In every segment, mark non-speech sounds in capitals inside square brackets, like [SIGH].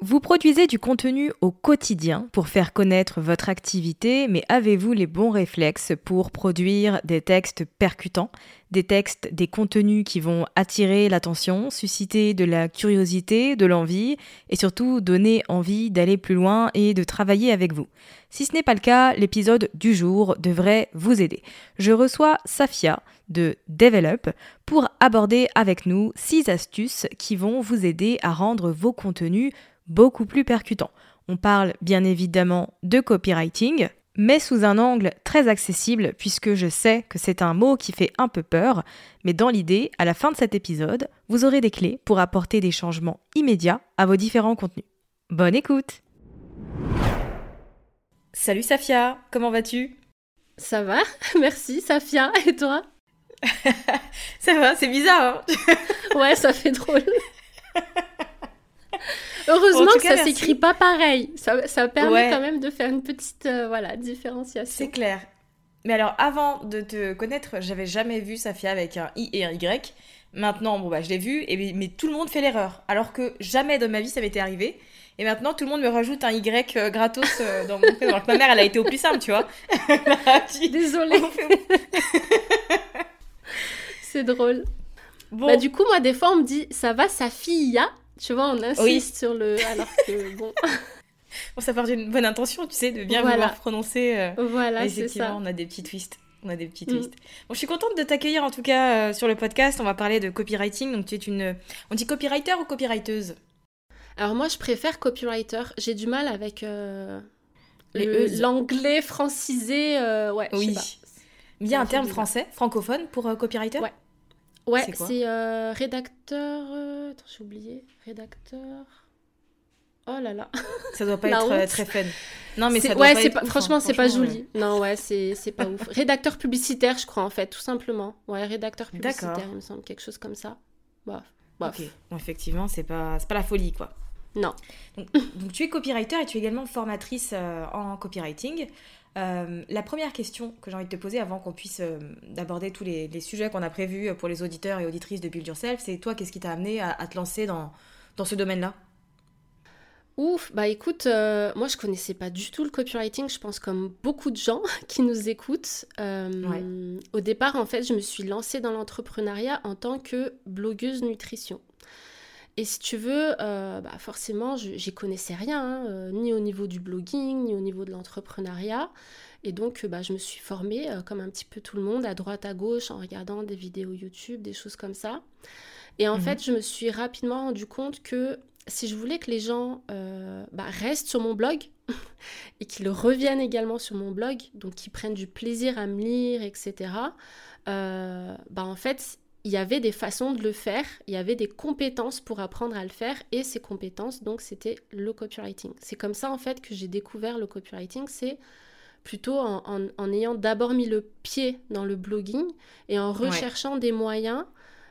Vous produisez du contenu au quotidien pour faire connaître votre activité, mais avez-vous les bons réflexes pour produire des textes percutants, des textes, des contenus qui vont attirer l'attention, susciter de la curiosité, de l'envie et surtout donner envie d'aller plus loin et de travailler avec vous? Si ce n'est pas le cas, l'épisode du jour devrait vous aider. Je reçois Safia de Develop pour aborder avec nous 6 astuces qui vont vous aider à rendre vos contenus beaucoup plus percutant. On parle bien évidemment de copywriting, mais sous un angle très accessible puisque je sais que c'est un mot qui fait un peu peur, mais dans l'idée, à la fin de cet épisode, vous aurez des clés pour apporter des changements immédiats à vos différents contenus. Bonne écoute! Salut Safia, comment vas-tu? Ça va, [LAUGHS] merci Safia, et toi? [LAUGHS] Ça va, c'est bizarre hein? Ouais, ça fait drôle [LAUGHS] [LAUGHS] Heureusement que ça s'écrit pas pareil. Ça, ça permet quand même de faire une petite euh, voilà, différenciation. C'est clair. Mais alors, avant de te connaître, j'avais jamais vu Safia avec un I et un Y. Maintenant, bon bah je l'ai vu, et, mais tout le monde fait l'erreur. Alors que jamais de ma vie ça m'était arrivé. Et maintenant, tout le monde me rajoute un Y euh, gratos euh, dans mon prénom. Alors que ma mère, elle a été au plus simple, tu vois. [LAUGHS] Désolée. [LAUGHS] C'est drôle. Bon. Bah, du coup, moi, des fois, on me dit, ça va, sa fille, a tu vois, on insiste sur le. Alors que [LAUGHS] bon. bon, ça part d'une bonne intention, tu sais, de bien vouloir prononcer. Euh, voilà, c'est ça. on a des petits twists. On a des petits twists. Bon, je suis contente de t'accueillir en tout cas euh, sur le podcast. On va parler de copywriting. Donc, tu es une. On dit copywriter ou copywriteuse? Alors, moi, je préfère copywriter. J'ai du mal avec. Euh, l'anglais francisé. ouais, oui. Il y a un terme français, francophone, pour copywriter? Ouais. Ouais, c'est euh, rédacteur. Euh, attends, j'ai oublié. Rédacteur. Oh là là. Ça doit pas [LAUGHS] être euh, très fun. Non, mais ça doit ouais, pas, être pas franchement, c'est pas joli. Non, ouais, c'est pas ouf. Rédacteur publicitaire, je crois, en fait, tout simplement. Ouais, rédacteur publicitaire, il me semble, quelque chose comme ça. Bof. Ok, bon, effectivement, c'est pas, pas la folie, quoi. Non. Donc, donc, tu es copywriter et tu es également formatrice en copywriting. Euh, la première question que j'ai envie de te poser avant qu'on puisse euh, aborder tous les, sujets qu'on a prévus pour les auditeurs et auditrices de Build Yourself, c'est toi, qu'est-ce qui t'a amené à, te lancer dans, dans ce domaine-là? Ouf, bah écoute, euh, moi je connaissais pas du tout le copywriting, je pense comme beaucoup de gens [LAUGHS] qui nous écoutent. Au départ, en fait, je me suis lancée dans l'entrepreneuriat en tant que blogueuse nutrition. Et si tu veux, euh, bah forcément, j'y connaissais rien, hein, euh, ni au niveau du blogging, ni au niveau de l'entrepreneuriat. Et donc, bah, je me suis formée, comme un petit peu tout le monde, à droite, à gauche, en regardant des vidéos YouTube, des choses comme ça. Et en mhm. fait, je me suis rapidement rendu compte que si je voulais que les gens bah, restent sur mon blog [LAUGHS] et qu'ils reviennent également sur mon blog, donc qu'ils prennent du plaisir à me lire, etc., bah, en fait, il y avait des façons de le faire, il y avait des compétences pour apprendre à le faire, et ces compétences, donc, c'était le copywriting. C'est comme ça, en fait, que j'ai découvert le copywriting, c'est plutôt en, ayant d'abord mis le pied dans le blogging et en recherchant des moyens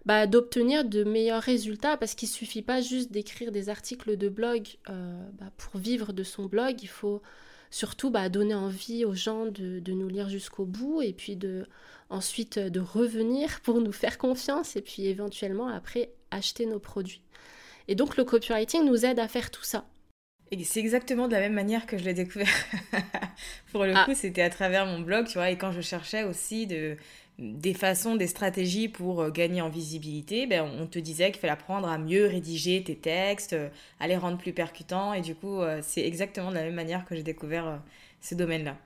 bah, d'obtenir de meilleurs résultats, parce qu'il suffit pas juste d'écrire des articles de blog euh, bah, pour vivre de son blog, il faut surtout bah, donner envie aux gens de, de nous lire jusqu'au bout et puis de ensuite de revenir [LAUGHS] pour nous faire confiance et puis éventuellement après acheter nos produits. Et donc le copywriting nous aide à faire tout ça. Et c'est exactement de la même manière que je l'ai découvert. [LAUGHS] pour le ah. coup, c'était à travers mon blog, tu vois, et quand je cherchais aussi de, des façons, des stratégies pour euh, gagner en visibilité, ben, on te disait qu'il fallait apprendre à mieux rédiger tes textes, euh, à les rendre plus percutants, et du coup, euh, c'est exactement de la même manière que j'ai découvert ce domaine-là.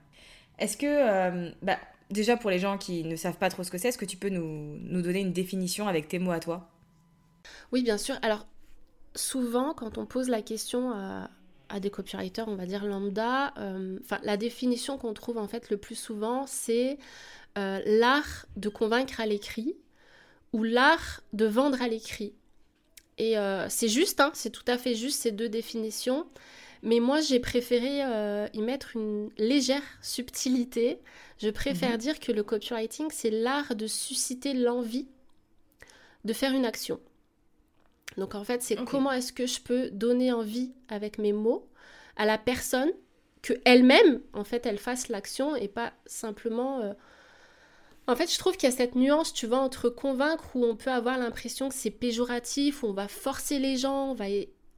Est-ce que, bah, déjà pour les gens qui ne savent pas trop ce que c'est, est-ce que tu peux nous, nous donner une définition avec tes mots à toi? Oui, bien sûr. Alors, souvent, quand on pose la question à, à des copywriters, on va dire lambda, euh, enfin la définition qu'on trouve en fait le plus souvent, c'est euh, l'art de convaincre à l'écrit ou l'art de vendre à l'écrit. Et euh, c'est juste, hein, c'est tout à fait juste ces deux définitions. Mais moi, j'ai préféré y mettre une légère subtilité. Je préfère mhm. dire que le copywriting, c'est l'art de susciter l'envie de faire une action. Donc en fait, c'est comment est-ce que je peux donner envie avec mes mots à la personne que elle-même, en fait, elle fasse l'action et pas simplement. Euh, en fait, je trouve qu'il y a cette nuance, tu vois, entre convaincre où on peut avoir l'impression que c'est péjoratif, où on va forcer les gens, on va,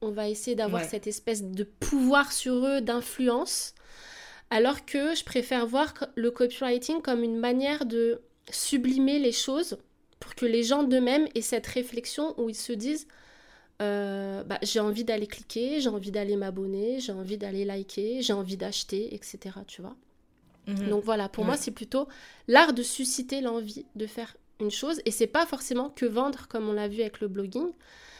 on va essayer d'avoir cette espèce de pouvoir sur eux, d'influence, alors que je préfère voir le copywriting comme une manière de sublimer les choses pour que les gens d'eux-mêmes aient cette réflexion où ils se disent euh, bah, j'ai envie d'aller cliquer, j'ai envie d'aller m'abonner, j'ai envie d'aller liker, j'ai envie d'acheter, etc. Tu vois mhm. Donc voilà, pour moi, c'est plutôt l'art de susciter l'envie de faire une chose. Et c'est pas forcément que vendre, comme on l'a vu avec le blogging.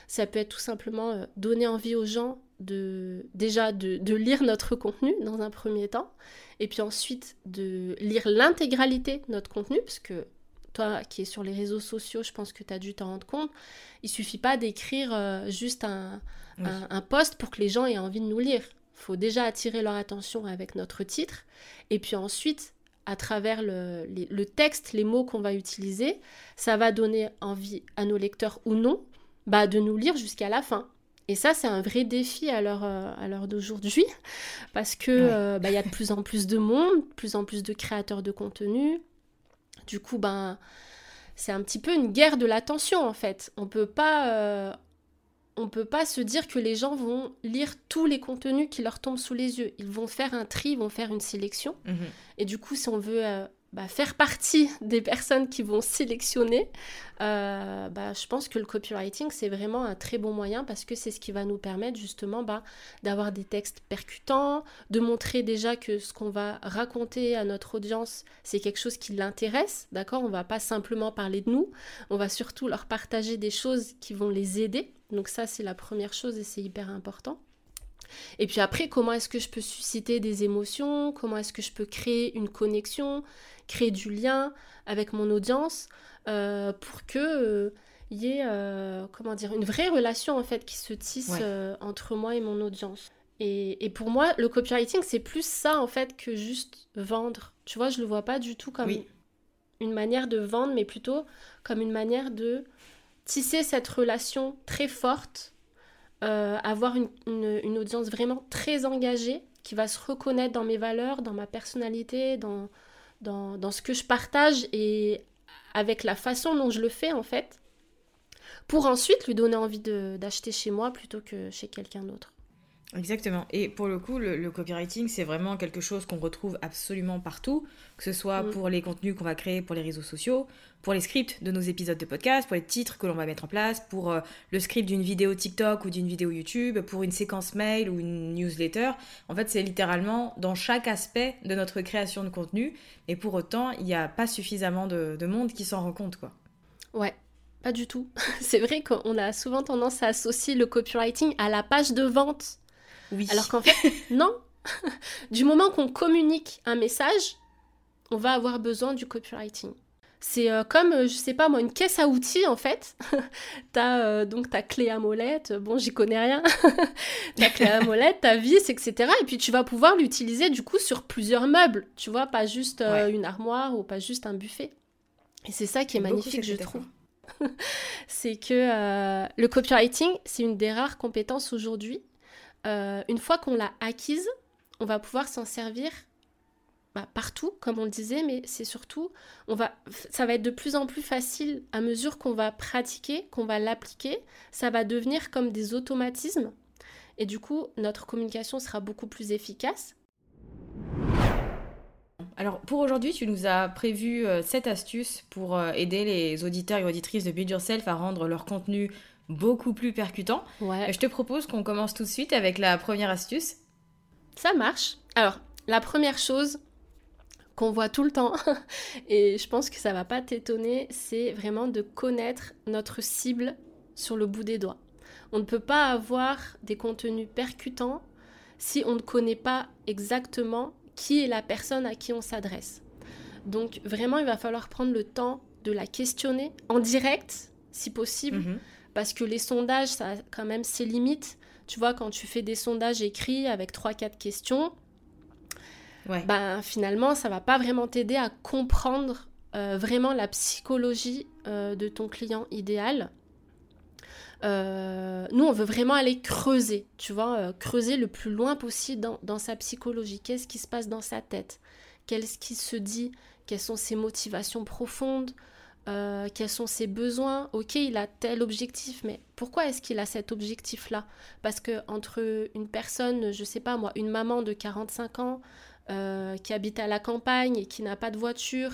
Ça peut être tout simplement euh, donner envie aux gens de déjà de, de, lire notre contenu dans un premier temps, et puis ensuite de lire l'intégralité de notre contenu, parce que toi qui es sur les réseaux sociaux, je pense que tu as dû t'en rendre compte. Il suffit pas d'écrire euh, juste un, un, post pour que les gens aient envie de nous lire. Il faut déjà attirer leur attention avec notre titre. Et puis ensuite, à travers le, le texte, les mots qu'on va utiliser, ça va donner envie à nos lecteurs ou non bah, de nous lire jusqu'à la fin. Et ça, c'est un vrai défi à l'heure, euh, d'aujourd'hui, parce que euh, bah, y a de plus en plus de monde, de plus en plus de créateurs de contenu, du coup, ben, c'est un petit peu une guerre de l'attention en fait. On peut pas, euh, on peut pas se dire que les gens vont lire tous les contenus qui leur tombent sous les yeux. Ils vont faire un tri, ils vont faire une sélection. Mhm. Et du coup, si on veut euh, bah, faire partie des personnes qui vont sélectionner, euh, bah, je pense que le copywriting, c'est vraiment un très bon moyen parce que c'est ce qui va nous permettre justement bah, d'avoir des textes percutants, de montrer déjà que ce qu'on va raconter à notre audience, c'est quelque chose qui l'intéresse, d'accord? On va pas simplement parler de nous, on va surtout leur partager des choses qui vont les aider. Donc ça, c'est la première chose et c'est hyper important. Et puis après, comment est-ce que je peux susciter des émotions? Comment est-ce que je peux créer une connexion, créer du lien avec mon audience euh, pour que il euh, y ait euh, comment dire une vraie relation en fait qui se tisse entre moi et mon audience. Et, pour moi, le copywriting, c'est plus ça en fait que juste vendre. Tu vois, je le vois pas du tout comme une manière de vendre, mais plutôt comme une manière de tisser cette relation très forte euh, avoir une, audience vraiment très engagée, qui va se reconnaître dans mes valeurs, dans ma personnalité, dans, dans, ce que je partage et avec la façon dont je le fais en fait, pour ensuite lui donner envie d'acheter chez moi plutôt que chez quelqu'un d'autre. Exactement. Et pour le coup, le, copywriting, c'est vraiment quelque chose qu'on retrouve absolument partout, que ce soit mm. pour les contenus qu'on va créer pour les réseaux sociaux, pour les scripts de nos épisodes de podcast, pour les titres que l'on va mettre en place, pour euh, le script d'une vidéo TikTok ou d'une vidéo YouTube, pour une séquence mail ou une newsletter. En fait, c'est littéralement dans chaque aspect de notre création de contenu. Et pour autant, il n'y a pas suffisamment de, de monde qui s'en rend compte, quoi. Ouais, pas du tout. [LAUGHS] c'est vrai qu'on a souvent tendance à associer le copywriting à la page de vente alors qu'en fait, [LAUGHS] non. [LAUGHS] du moment qu'on communique un message, on va avoir besoin du copywriting. C'est euh, comme, euh, je sais pas moi, une caisse à outils en fait. [LAUGHS] t'as euh, donc ta clé à molette, bon j'y connais rien. ta clé à molette, ta vis, etc. Et puis tu vas pouvoir l'utiliser du coup sur plusieurs meubles, tu vois, pas juste une armoire ou pas juste un buffet. Et c'est ça qui est magnifique, je trouve. c'est que le copywriting, c'est une des rares compétences aujourd'hui euh, une fois qu'on l'a acquise, on va pouvoir s'en servir bah, partout, comme on le disait, mais c'est surtout, on va, ça va être de plus en plus facile à mesure qu'on va pratiquer, qu'on va l'appliquer, ça va devenir comme des automatismes, et du coup, notre communication sera beaucoup plus efficace. Alors pour aujourd'hui, tu nous as prévu euh, cette astuce pour euh, aider les auditeurs et auditrices de Build Yourself à rendre leur contenu beaucoup plus percutant. Je te propose qu'on commence tout de suite avec la première astuce. Ça marche. Alors, la première chose qu'on voit tout le temps, [LAUGHS] et je pense que ça va pas t'étonner, c'est vraiment de connaître notre cible sur le bout des doigts. On ne peut pas avoir des contenus percutants si on ne connaît pas exactement qui est la personne à qui on s'adresse. Donc vraiment, il va falloir prendre le temps de la questionner en direct, si possible, mhm parce que les sondages, ça a quand même ses limites. Tu vois, quand tu fais des sondages écrits avec 3-4 questions, ben, finalement, ça va pas vraiment t'aider à comprendre euh, vraiment la psychologie euh, de ton client idéal. Euh, nous, on veut vraiment aller creuser, tu vois, creuser le plus loin possible dans, dans sa psychologie. Qu'est-ce qui se passe dans sa tête? Qu'est-ce qui se dit? Quelles sont ses motivations profondes? Euh, quels sont ses besoins? Ok, il a tel objectif, mais pourquoi est-ce qu'il a cet objectif-là? Parce que entre une personne, je sais pas moi, une maman de 45 ans euh, qui habite à la campagne et qui n'a pas de voiture,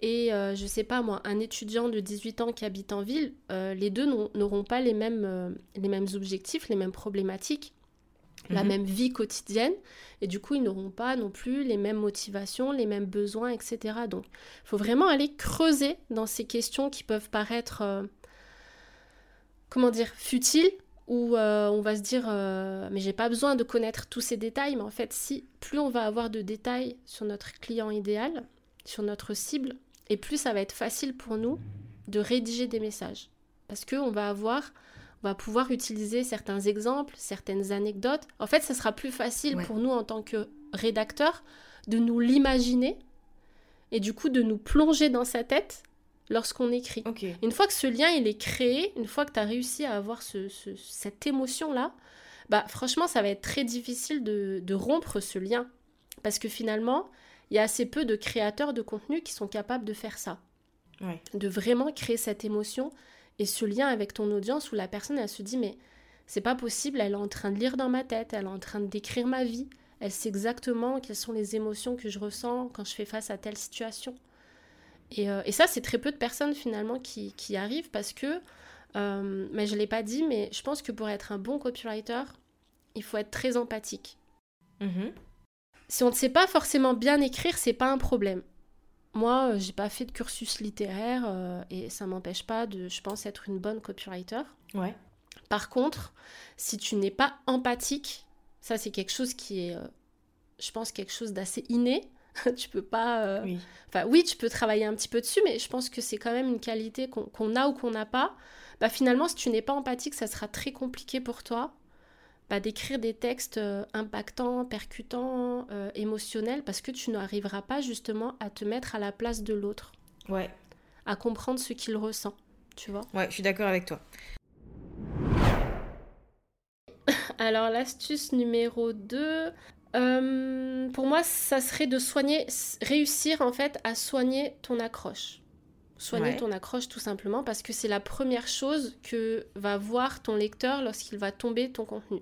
et euh, je sais pas moi, un étudiant de 18 ans qui habite en ville, les deux n'auront pas les mêmes, les mêmes objectifs, les mêmes problématiques la mhm. même vie quotidienne et du coup ils n'auront pas non plus les mêmes motivations, les mêmes besoins, etc. Donc il faut vraiment aller creuser dans ces questions qui peuvent paraître, euh, comment dire, futiles ou euh, on va se dire euh, mais j'ai pas besoin de connaître tous ces détails, mais en fait si plus on va avoir de détails sur notre client idéal, sur notre cible, et plus ça va être facile pour nous de rédiger des messages. Parce qu'on va avoir on va pouvoir utiliser certains exemples, certaines anecdotes. En fait, ce sera plus facile pour nous en tant que rédacteurs de nous l'imaginer et du coup de nous plonger dans sa tête lorsqu'on écrit. Une fois que ce lien il est créé, une fois que tu as réussi à avoir cette émotion-là, bah franchement ça va être très difficile de, rompre ce lien. Parce que finalement, il y a assez peu de créateurs de contenu qui sont capables de faire ça. De vraiment créer cette émotion et ce lien avec ton audience où la personne elle se dit mais c'est pas possible, elle est en train de lire dans ma tête, elle est en train de décrire ma vie, elle sait exactement quelles sont les émotions que je ressens quand je fais face à telle situation. Et, euh, ça, c'est très peu de personnes finalement qui, qui arrivent parce que, euh, mais je ne l'ai pas dit, mais je pense que pour être un bon copywriter, il faut être très empathique. Mm-hmm. Si on ne sait pas forcément bien écrire, c'est pas un problème. Moi, euh, j'ai pas fait de cursus littéraire euh, et ça m'empêche pas de, je pense, être une bonne copywriter. Ouais. Par contre, si tu n'es pas empathique, ça c'est quelque chose qui est, euh, je pense, quelque chose d'assez inné. [LAUGHS] tu peux pas. Oui. Enfin, oui, tu peux travailler un petit peu dessus, mais je pense que c'est quand même une qualité qu'on a ou qu'on n'a pas. Bah, finalement, si tu n'es pas empathique, ça sera très compliqué pour toi bah, d'écrire des textes euh, impactants, percutants, euh, émotionnels, parce que tu n'arriveras pas justement à te mettre à la place de l'autre. Ouais. À comprendre ce qu'il ressent, tu vois. Ouais, je suis d'accord avec toi. [LAUGHS] Alors l'astuce numéro 2, euh, pour moi, ça serait de soigner, réussir en fait à soigner ton accroche. Soigner ton accroche tout simplement parce que c'est la première chose que va voir ton lecteur lorsqu'il va tomber ton contenu,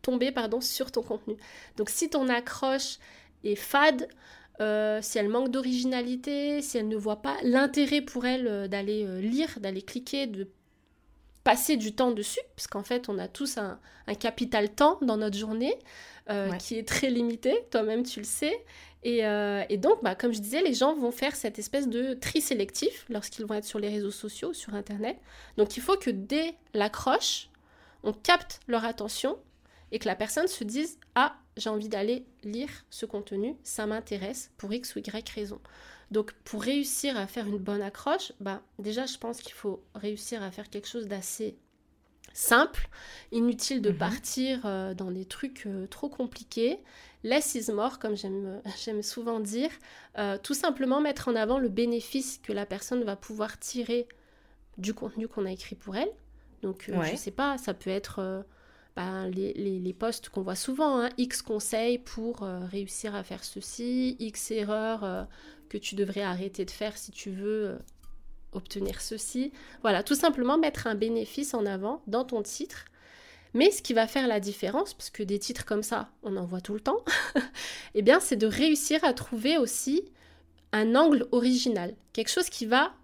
tomber pardon, sur ton contenu. Donc si ton accroche est fade, euh, si elle manque d'originalité, si elle ne voit pas l'intérêt pour elle euh, d'aller euh, lire, d'aller cliquer, de passer du temps dessus, parce qu'en fait on a tous un, capital temps dans notre journée qui est très limité, toi-même tu le sais. Et, donc, bah, comme je disais, les gens vont faire cette espèce de tri sélectif lorsqu'ils vont être sur les réseaux sociaux, sur Internet. Donc il faut que dès l'accroche, on capte leur attention et que la personne se dise Ah, j'ai envie d'aller lire ce contenu, ça m'intéresse pour X ou Y raison. Donc pour réussir à faire une bonne accroche, bah, déjà je pense qu'il faut réussir à faire quelque chose d'assez simple, inutile de mhm. partir euh, dans des trucs euh, trop compliqués. Less is more, comme [LAUGHS] j'aime souvent dire. Euh, tout simplement mettre en avant le bénéfice que la personne va pouvoir tirer du contenu qu'on a écrit pour elle. Donc, je ne sais pas, ça peut être ben, les, les, posts qu'on voit souvent, hein, X conseils pour réussir à faire ceci, X erreurs que tu devrais arrêter de faire si tu veux obtenir ceci. Voilà, tout simplement mettre un bénéfice en avant dans ton titre. Mais ce qui va faire la différence, parce que des titres comme ça, on en voit tout le temps, [LAUGHS] eh bien, c'est de réussir à trouver aussi un angle original, quelque chose qui va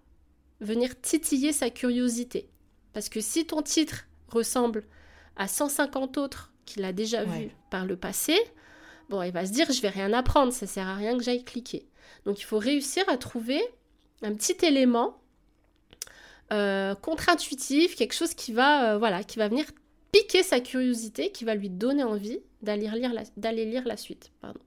venir titiller sa curiosité. Parce que si ton titre ressemble à 150 autres qu'il a déjà vu par le passé, bon, il va se dire je vais rien apprendre, ça sert à rien que j'aille cliquer. Donc il faut réussir à trouver un petit élément euh, contre-intuitif, quelque chose qui va, euh, voilà, qui va venir piquer sa curiosité, qui va lui donner envie d'aller lire la, d'aller lire la suite. Pardon.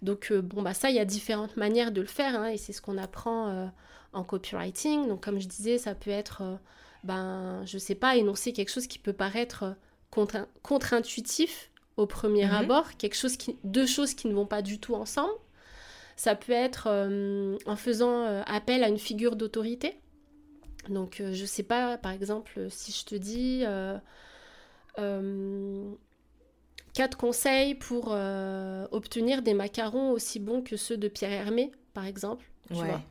Donc euh, bon bah ça il y a différentes manières de le faire hein, et c'est ce qu'on apprend en copywriting. Donc comme je disais ça peut être ben, je sais pas, énoncer quelque chose qui peut paraître contre-intuitif au premier mhm. abord, quelque chose qui, deux choses qui ne vont pas du tout ensemble. Ça peut être en faisant appel à une figure d'autorité. Donc, euh, je sais pas, par exemple, si je te dis quatre conseils pour obtenir des macarons aussi bons que ceux de Pierre Hermé, par exemple, tu vois.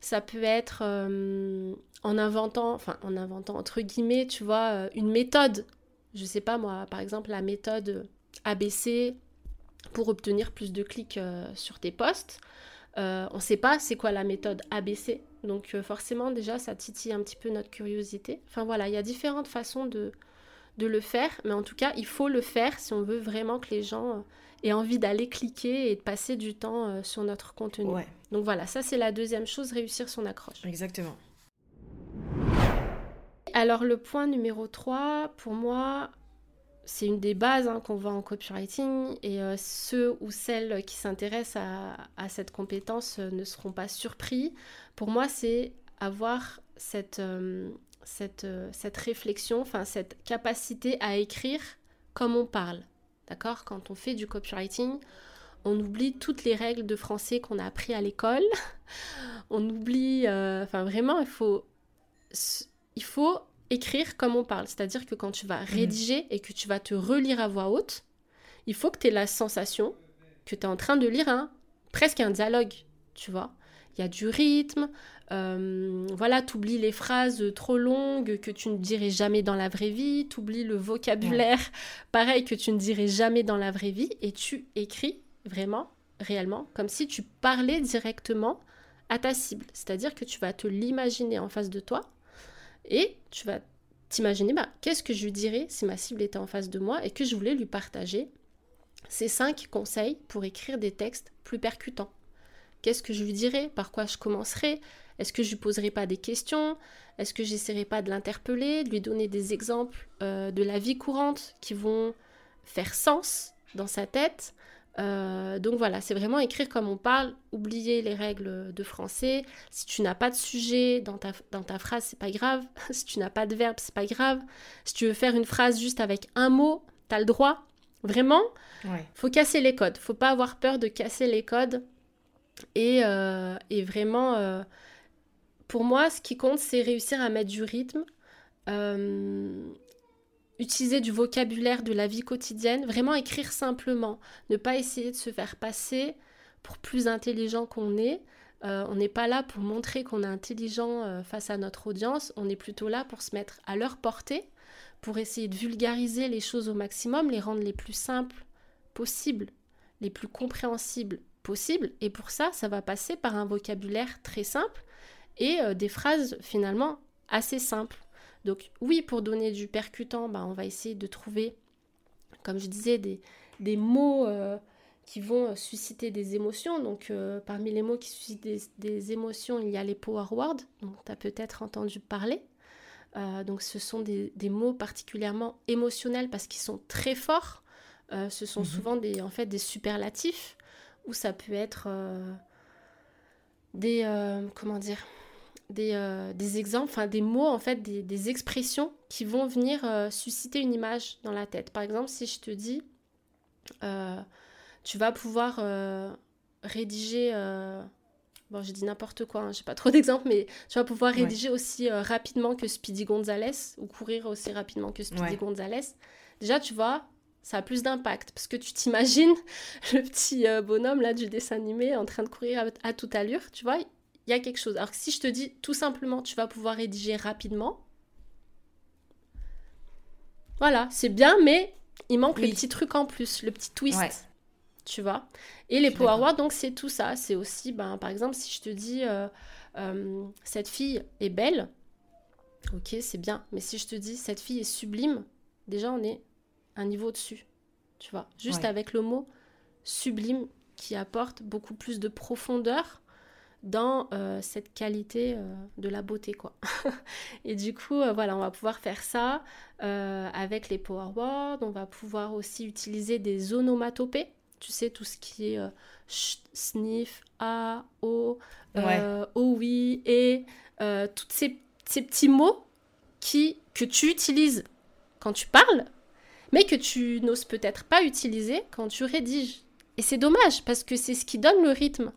Ça peut être euh, en inventant, enfin en inventant entre guillemets, tu vois, euh, une méthode. Je sais pas moi, par exemple la méthode ABC pour obtenir plus de clics euh, sur tes posts. on ne sait pas c'est quoi la méthode ABC. Donc forcément déjà ça titille un petit peu notre curiosité. Enfin voilà, il y a différentes façons de, de le faire, mais en tout cas il faut le faire si on veut vraiment que les gens aient envie d'aller cliquer et de passer du temps sur notre contenu. Ouais. Donc voilà, ça c'est la deuxième chose, réussir son accroche. Exactement. Alors le point numéro 3, pour moi, c'est une des bases hein, qu'on voit en copywriting et euh, ceux ou celles qui s'intéressent à, cette compétence euh, ne seront pas surpris. Pour moi, c'est avoir cette, euh, cette, cette réflexion, cette capacité à écrire comme on parle. D'accord? Quand on fait du copywriting, on oublie toutes les règles de français qu'on a appris à l'école. [LAUGHS] on oublie, enfin vraiment, il faut, il faut écrire comme on parle. C'est-à-dire que quand tu vas mhm. rédiger et que tu vas te relire à voix haute, il faut que tu aies la sensation que tu es en train de lire un, presque un dialogue, tu vois. Il y a du rythme, euh, voilà, tu oublies les phrases trop longues que tu ne dirais jamais dans la vraie vie, tu oublies le vocabulaire, [LAUGHS] pareil, que tu ne dirais jamais dans la vraie vie, et tu écris vraiment, réellement, comme si tu parlais directement à ta cible. C'est-à-dire que tu vas te l'imaginer en face de toi et tu vas t'imaginer, bah, qu'est-ce que je lui dirais si ma cible était en face de moi et que je voulais lui partager ces cinq conseils pour écrire des textes plus percutants? Qu'est-ce que je lui dirais? Par quoi je commencerai Est-ce que je lui poserai pas des questions? Est-ce que j'essaierai pas de l'interpeller, de lui donner des exemples euh, de la vie courante qui vont faire sens dans sa tête? Euh, donc voilà, c'est vraiment écrire comme on parle, oublier les règles de français. Si tu n'as pas de sujet dans ta, dans ta phrase, c'est pas grave. [LAUGHS] si tu n'as pas de verbe, c'est pas grave. Si tu veux faire une phrase juste avec un mot, tu as le droit. Vraiment, ouais. faut casser les codes. Faut pas avoir peur de casser les codes. Et, euh, et vraiment, euh, pour moi, ce qui compte, c'est réussir à mettre du rythme utiliser du vocabulaire de la vie quotidienne, vraiment écrire simplement, ne pas essayer de se faire passer pour plus intelligent qu'on est. Euh, on n'est pas là pour montrer qu'on est intelligent euh, face à notre audience, on est plutôt là pour se mettre à leur portée, pour essayer de vulgariser les choses au maximum, les rendre les plus simples possibles, les plus compréhensibles possibles. Et pour ça, ça va passer par un vocabulaire très simple et euh, des phrases finalement assez simples. Donc oui, pour donner du percutant, bah, on va essayer de trouver, comme je disais, des, des mots euh, qui vont susciter des émotions. Donc parmi les mots qui suscitent des, des, émotions, il y a les power words, donc tu as peut-être entendu parler. Euh, donc ce sont des, mots particulièrement émotionnels parce qu'ils sont très forts. Euh, ce sont mhm. souvent des, en fait, des superlatifs où ça peut être euh, des comment dire des, des exemples, enfin des mots en fait, des, des, expressions qui vont venir susciter une image dans la tête. Par exemple, si je te dis tu vas pouvoir rédiger bon, j'ai dit n'importe quoi, hein, j'ai pas trop [LAUGHS] d'exemples, mais tu vas pouvoir rédiger aussi euh, rapidement que Speedy Gonzalez ou courir aussi rapidement que Speedy Gonzalez. Déjà, tu vois, ça a plus d'impact parce que tu t'imagines [LAUGHS] le petit euh, bonhomme là du dessin animé en train de courir à, toute allure, tu vois, il y a quelque chose. Alors que si je te dis tout simplement, tu vas pouvoir rédiger rapidement, voilà, c'est bien, mais il manque le petit truc en plus, le petit twist tu vois. Et les power words, donc c'est tout ça. C'est aussi, ben, par exemple, si je te dis euh, euh, cette fille est belle, ok, c'est bien. Mais si je te dis cette fille est sublime, déjà on est un niveau dessus, tu vois. Juste avec le mot sublime qui apporte beaucoup plus de profondeur dans euh, cette qualité de la beauté quoi. [LAUGHS] et du coup voilà on va pouvoir faire ça avec les power words, on va pouvoir aussi utiliser des onomatopées tu sais, tout ce qui est euh, sniff, a, o, euh, o, oui, et euh, tous ces, ces, petits mots qui, que tu utilises quand tu parles, mais que tu n'oses peut-être pas utiliser quand tu rédiges. Et c'est dommage, parce que c'est ce qui donne le rythme.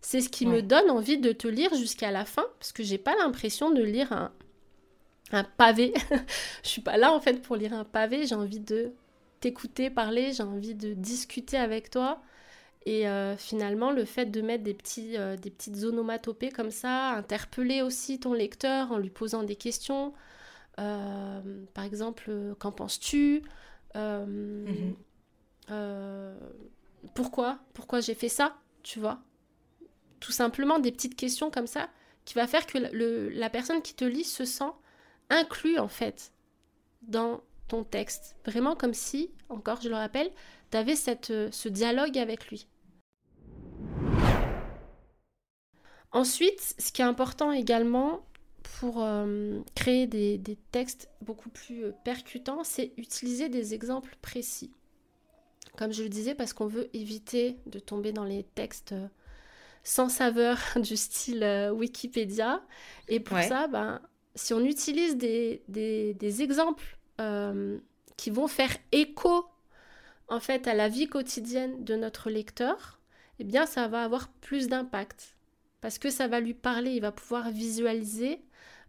C'est ce qui me donne envie de te lire jusqu'à la fin, parce que j'ai pas l'impression de lire un, un pavé. [LAUGHS] Je suis pas là en fait pour lire un pavé, j'ai envie de t'écouter parler, j'ai envie de discuter avec toi. Et euh, finalement, le fait de mettre des, petits, euh, des petites onomatopées comme ça, interpeller aussi ton lecteur en lui posant des questions. Euh, par exemple, qu'en penses-tu? Mhm. Pourquoi? Pourquoi j'ai fait ça? Tu vois? Tout simplement des petites questions comme ça qui va faire que la personne qui te lit se sent inclus en fait dans ton texte. Vraiment comme si, encore je le rappelle, tu avais cette, euh, ce dialogue avec lui. Ensuite, ce qui est important également pour euh, créer des, textes beaucoup plus euh, percutants, c'est utiliser des exemples précis. Comme je le disais, parce qu'on veut éviter de tomber dans les textes sans saveur [LAUGHS] du style Wikipédia. Et pour ça, ben, si on utilise des, des exemples euh, qui vont faire écho en fait à la vie quotidienne de notre lecteur, eh bien ça va avoir plus d'impact parce que ça va lui parler, il va pouvoir visualiser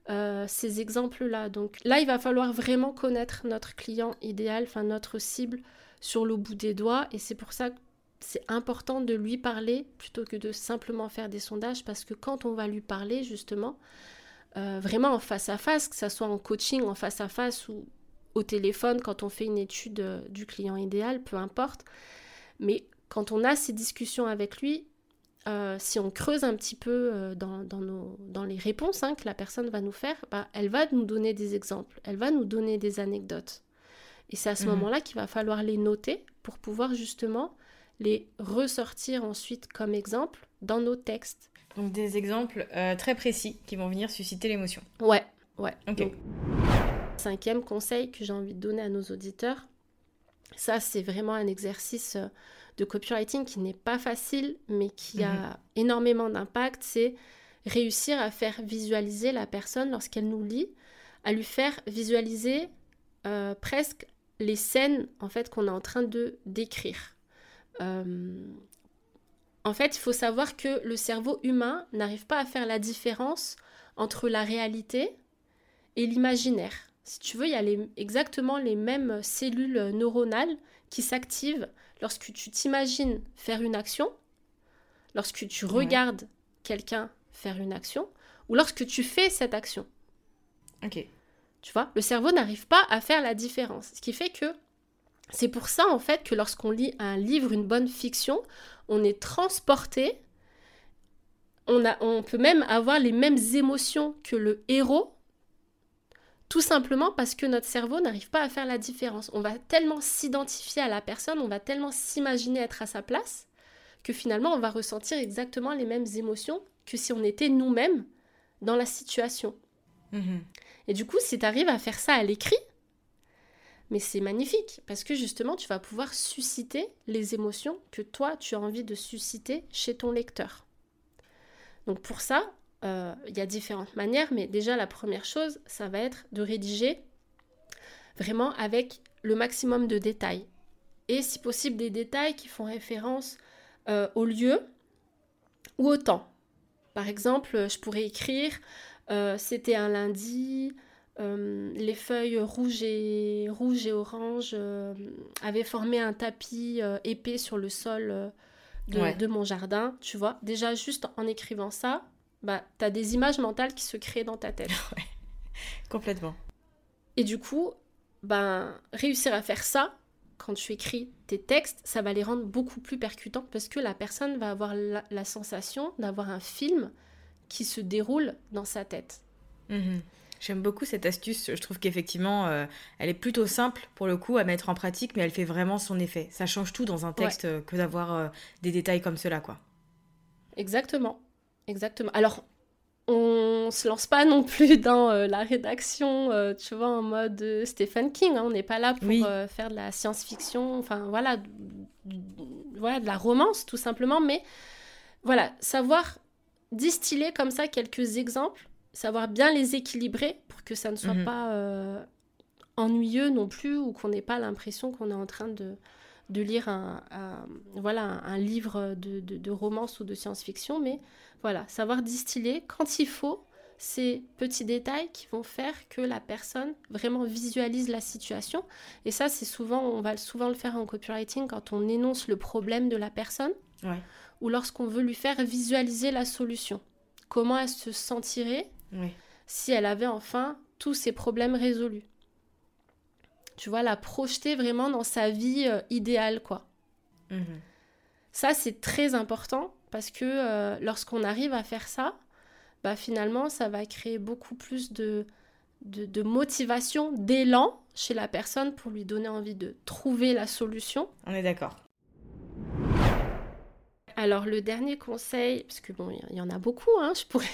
euh, ces exemples-là. Donc là, il va falloir vraiment connaître notre client idéal, enfin notre cible sur le bout des doigts et c'est pour ça que c'est important de lui parler plutôt que de simplement faire des sondages parce que quand on va lui parler justement, euh, vraiment en face à face, que ce soit en coaching, en face à face ou au téléphone quand on fait une étude euh, du client idéal, peu importe. Mais quand on a ces discussions avec lui, euh, si on creuse un petit peu euh, dans, nos, dans, les réponses hein, que la personne va nous faire, bah, elle va nous donner des exemples, elle va nous donner des anecdotes. Et c'est à ce mhm. moment-là qu'il va falloir les noter pour pouvoir justement les ressortir ensuite comme exemple dans nos textes. Donc des exemples très précis qui vont venir susciter l'émotion. Ouais, ouais. Ok. Cinquième conseil que j'ai envie de donner à nos auditeurs, ça c'est vraiment un exercice euh, de copywriting qui n'est pas facile mais qui a mhm. énormément d'impact, c'est réussir à faire visualiser la personne lorsqu'elle nous lit, à lui faire visualiser euh, presque les scènes en fait qu'on est en train de décrire. Euh, en fait, il faut savoir que le cerveau humain n'arrive pas à faire la différence entre la réalité et l'imaginaire. Si tu veux, il y a exactement les mêmes cellules neuronales qui s'activent lorsque tu t'imagines faire une action, lorsque tu regardes quelqu'un faire une action, ou lorsque tu fais cette action. Ok. Tu vois, le cerveau n'arrive pas à faire la différence. Ce qui fait que c'est pour ça en fait que lorsqu'on lit un livre, une bonne fiction, on est transporté. On, a, on peut même avoir les mêmes émotions que le héros, tout simplement parce que notre cerveau n'arrive pas à faire la différence. On va tellement s'identifier à la personne, on va tellement s'imaginer être à sa place, que finalement on va ressentir exactement les mêmes émotions que si on était nous-mêmes dans la situation. Mhm. Et du coup, si tu arrives à faire ça à l'écrit, mais c'est magnifique parce que justement, tu vas pouvoir susciter les émotions que toi, tu as envie de susciter chez ton lecteur. Donc pour ça, euh, il y a différentes manières, mais déjà la première chose, ça va être de rédiger vraiment avec le maximum de détails. Et si possible, des détails qui font référence euh, au lieu ou au temps. Par exemple, je pourrais écrire euh, c'était un lundi, euh, les feuilles rouges et, rouges et oranges euh, avaient formé un tapis épais sur le sol de, mon jardin, tu vois. Déjà, juste en écrivant ça, bah, tu as des images mentales qui se créent dans ta tête. [LAUGHS] Complètement. Et du coup, ben, réussir à faire ça, quand tu écris tes textes, ça va les rendre beaucoup plus percutants parce que la personne va avoir la sensation d'avoir un film qui se déroule dans sa tête. Mhm. J'aime beaucoup cette astuce. Je trouve qu'effectivement, euh, elle est plutôt simple pour le coup à mettre en pratique, mais elle fait vraiment son effet. Ça change tout dans un texte euh, que d'avoir euh, des détails comme cela, quoi. Exactement, exactement. Alors, on se lance pas non plus [LAUGHS] dans la rédaction, tu vois, en mode Stephen King. Hein. On n'est pas là pour faire de la science-fiction, enfin voilà, voilà, de la romance tout simplement. Mais voilà, savoir distiller comme ça quelques exemples, savoir bien les équilibrer pour que ça ne soit mhm. pas euh, ennuyeux non plus ou qu'on n'ait pas l'impression qu'on est en train de, de lire un, voilà, un, livre de, de, romance ou de science-fiction, mais voilà, savoir distiller quand il faut ces petits détails qui vont faire que la personne vraiment visualise la situation. Et ça, c'est souvent, on va souvent le faire en copywriting quand on énonce le problème de la personne. Ouais ou lorsqu'on veut lui faire visualiser la solution. Comment elle se sentirait si elle avait enfin tous ses problèmes résolus. Tu vois, la projeter vraiment dans sa vie euh, idéale, quoi. Mhm. Ça, c'est très important parce que euh, lorsqu'on arrive à faire ça, bah, finalement, ça va créer beaucoup plus de, de motivation, d'élan chez la personne pour lui donner envie de trouver la solution. On est d'accord. Alors le dernier conseil, parce que bon, il y, en a beaucoup, hein, je pourrais,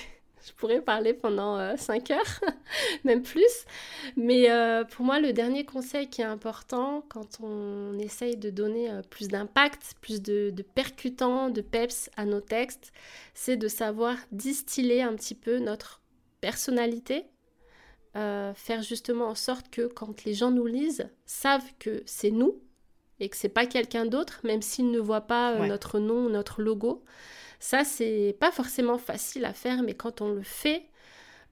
je pourrais parler pendant 5 euh, heures, [LAUGHS] même plus. Mais euh, pour moi, le dernier conseil qui est important quand on essaye de donner euh, plus d'impact, plus de, de percutant, de peps à nos textes, c'est de savoir distiller un petit peu notre personnalité, faire justement en sorte que quand les gens nous lisent, savent que c'est nous, et que c'est pas quelqu'un d'autre, même s'il ne voit pas euh, notre nom, notre logo. Ça, c'est pas forcément facile à faire, mais quand on le fait,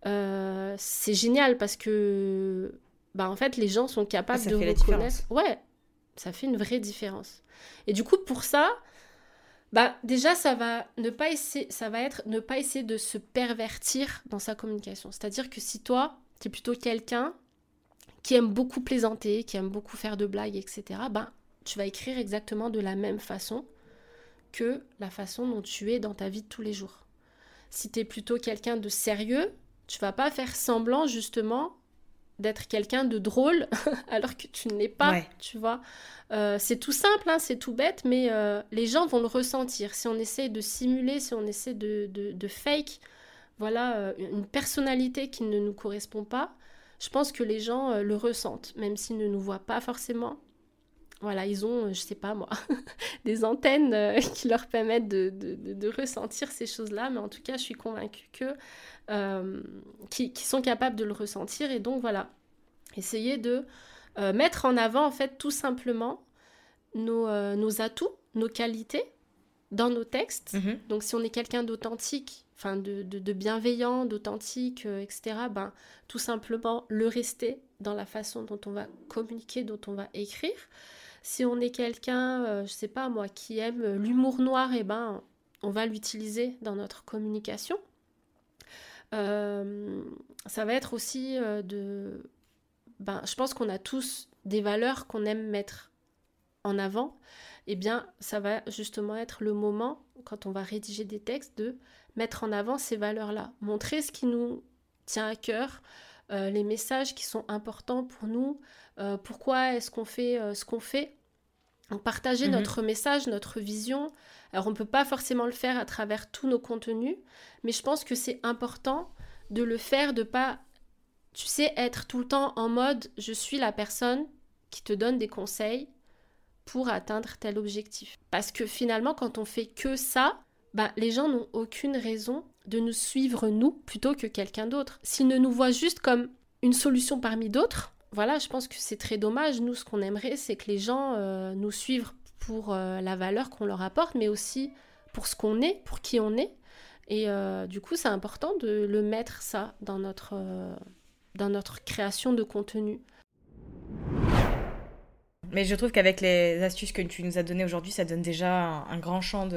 euh, c'est génial parce que, bah, en fait, les gens sont capables ah, de reconnaître. Ouais, ça fait une vraie différence. Et du coup, pour ça, bah, déjà, ça va, ne pas essayer, ça va être ne pas essayer de se pervertir dans sa communication. C'est-à-dire que si toi, tu es plutôt quelqu'un qui aime beaucoup plaisanter, qui aime beaucoup faire de blagues, etc., ben, tu vas écrire exactement de la même façon que la façon dont tu es dans ta vie de tous les jours. Si tu es plutôt quelqu'un de sérieux, tu vas pas faire semblant justement d'être quelqu'un de drôle [LAUGHS] alors que tu ne l'es pas, tu vois. Euh, c'est tout simple, hein, c'est tout bête, mais euh, les gens vont le ressentir. Si on essaie de simuler, si on essaie de, de, fake, voilà, euh, une personnalité qui ne nous correspond pas, je pense que les gens le ressentent, même s'ils ne nous voient pas forcément. Voilà, ils ont, je sais pas moi, [LAUGHS] des antennes euh, [LAUGHS] qui leur permettent de, ressentir ces choses-là, mais en tout cas, je suis convaincue que euh, qui, sont capables de le ressentir. Et donc voilà, essayer de euh, mettre en avant en fait tout simplement nos, nos atouts, nos qualités dans nos textes. Mhm. Donc si on est quelqu'un d'authentique, enfin de, de, bienveillant, d'authentique, etc., ben tout simplement le rester dans la façon dont on va communiquer, dont on va écrire. Si on est quelqu'un, je euh, je sais pas moi, qui aime l'humour noir, et eh ben, on va l'utiliser dans notre communication. Euh, ça va être aussi euh, de ben, je pense qu'on a tous des valeurs qu'on aime mettre en avant. Eh bien, ça va justement être le moment, quand on va rédiger des textes, de mettre en avant ces valeurs-là. Montrer ce qui nous tient à cœur, euh, les messages qui sont importants pour nous, euh, pourquoi est-ce qu'on fait euh, ce qu'on fait? partager mhm. notre message, notre vision. Alors on ne peut pas forcément le faire à travers tous nos contenus, mais je pense que c'est important de le faire, de pas, tu sais, être tout le temps en mode je suis la personne qui te donne des conseils pour atteindre tel objectif. Parce que finalement, quand on fait que ça, bah, les gens n'ont aucune raison de nous suivre nous plutôt que quelqu'un d'autre. S'ils ne nous voient juste comme une solution parmi d'autres, voilà, je pense que c'est très dommage. Nous, ce qu'on aimerait, c'est que les gens euh, nous suivent pour euh, la valeur qu'on leur apporte, mais aussi pour ce qu'on est, pour qui on est. Et euh, du coup, c'est important de le mettre ça dans notre, dans notre création de contenu. Mais je trouve qu'avec les astuces que tu nous as données aujourd'hui, ça donne déjà un, grand champ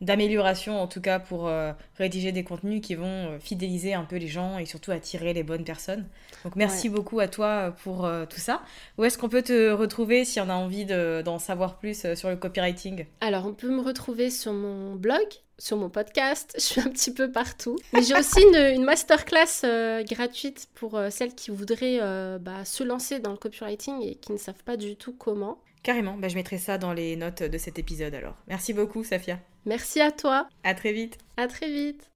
d'amélioration, en tout cas pour euh, rédiger des contenus qui vont euh, fidéliser un peu les gens et surtout attirer les bonnes personnes. Donc merci beaucoup à toi pour euh, tout ça. Où est-ce qu'on peut te retrouver si on a envie d'en savoir plus sur le copywriting? Alors on peut me retrouver sur mon blog sur mon podcast, [LAUGHS] je suis un petit peu partout. Mais j'ai aussi une, masterclass euh, gratuite pour euh, celles qui voudraient euh, bah, se lancer dans le copywriting et qui ne savent pas du tout comment. Carrément, bah, je mettrai ça dans les notes de cet épisode alors. Merci beaucoup, Safia. Merci à toi. À très vite. À très vite.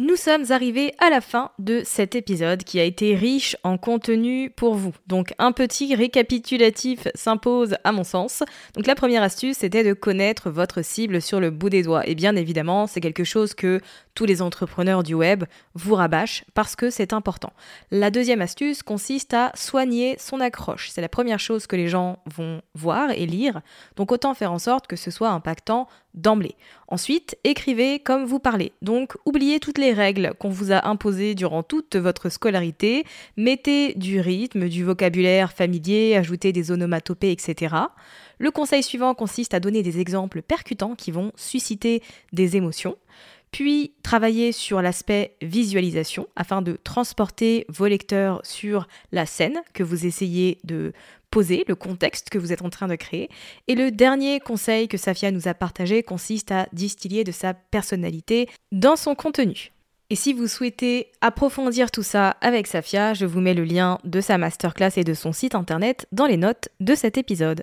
Nous sommes arrivés à la fin de cet épisode qui a été riche en contenu pour vous. Donc un petit récapitulatif s'impose à mon sens. Donc la première astuce c'était de connaître votre cible sur le bout des doigts. Et bien évidemment c'est quelque chose que tous les entrepreneurs du web vous rabâchent parce que c'est important. La deuxième astuce consiste à soigner son accroche. C'est la première chose que les gens vont voir et lire. Donc autant faire en sorte que ce soit impactant d'emblée. Ensuite, écrivez comme vous parlez. Donc, oubliez toutes les règles qu'on vous a imposées durant toute votre scolarité. Mettez du rythme, du vocabulaire familier, ajoutez des onomatopées, etc. Le conseil suivant consiste à donner des exemples percutants qui vont susciter des émotions. Puis travailler sur l'aspect visualisation afin de transporter vos lecteurs sur la scène que vous essayez de poser, le contexte que vous êtes en train de créer. Et le dernier conseil que Safia nous a partagé consiste à distiller de sa personnalité dans son contenu. Et si vous souhaitez approfondir tout ça avec Safia, je vous mets le lien de sa masterclass et de son site internet dans les notes de cet épisode.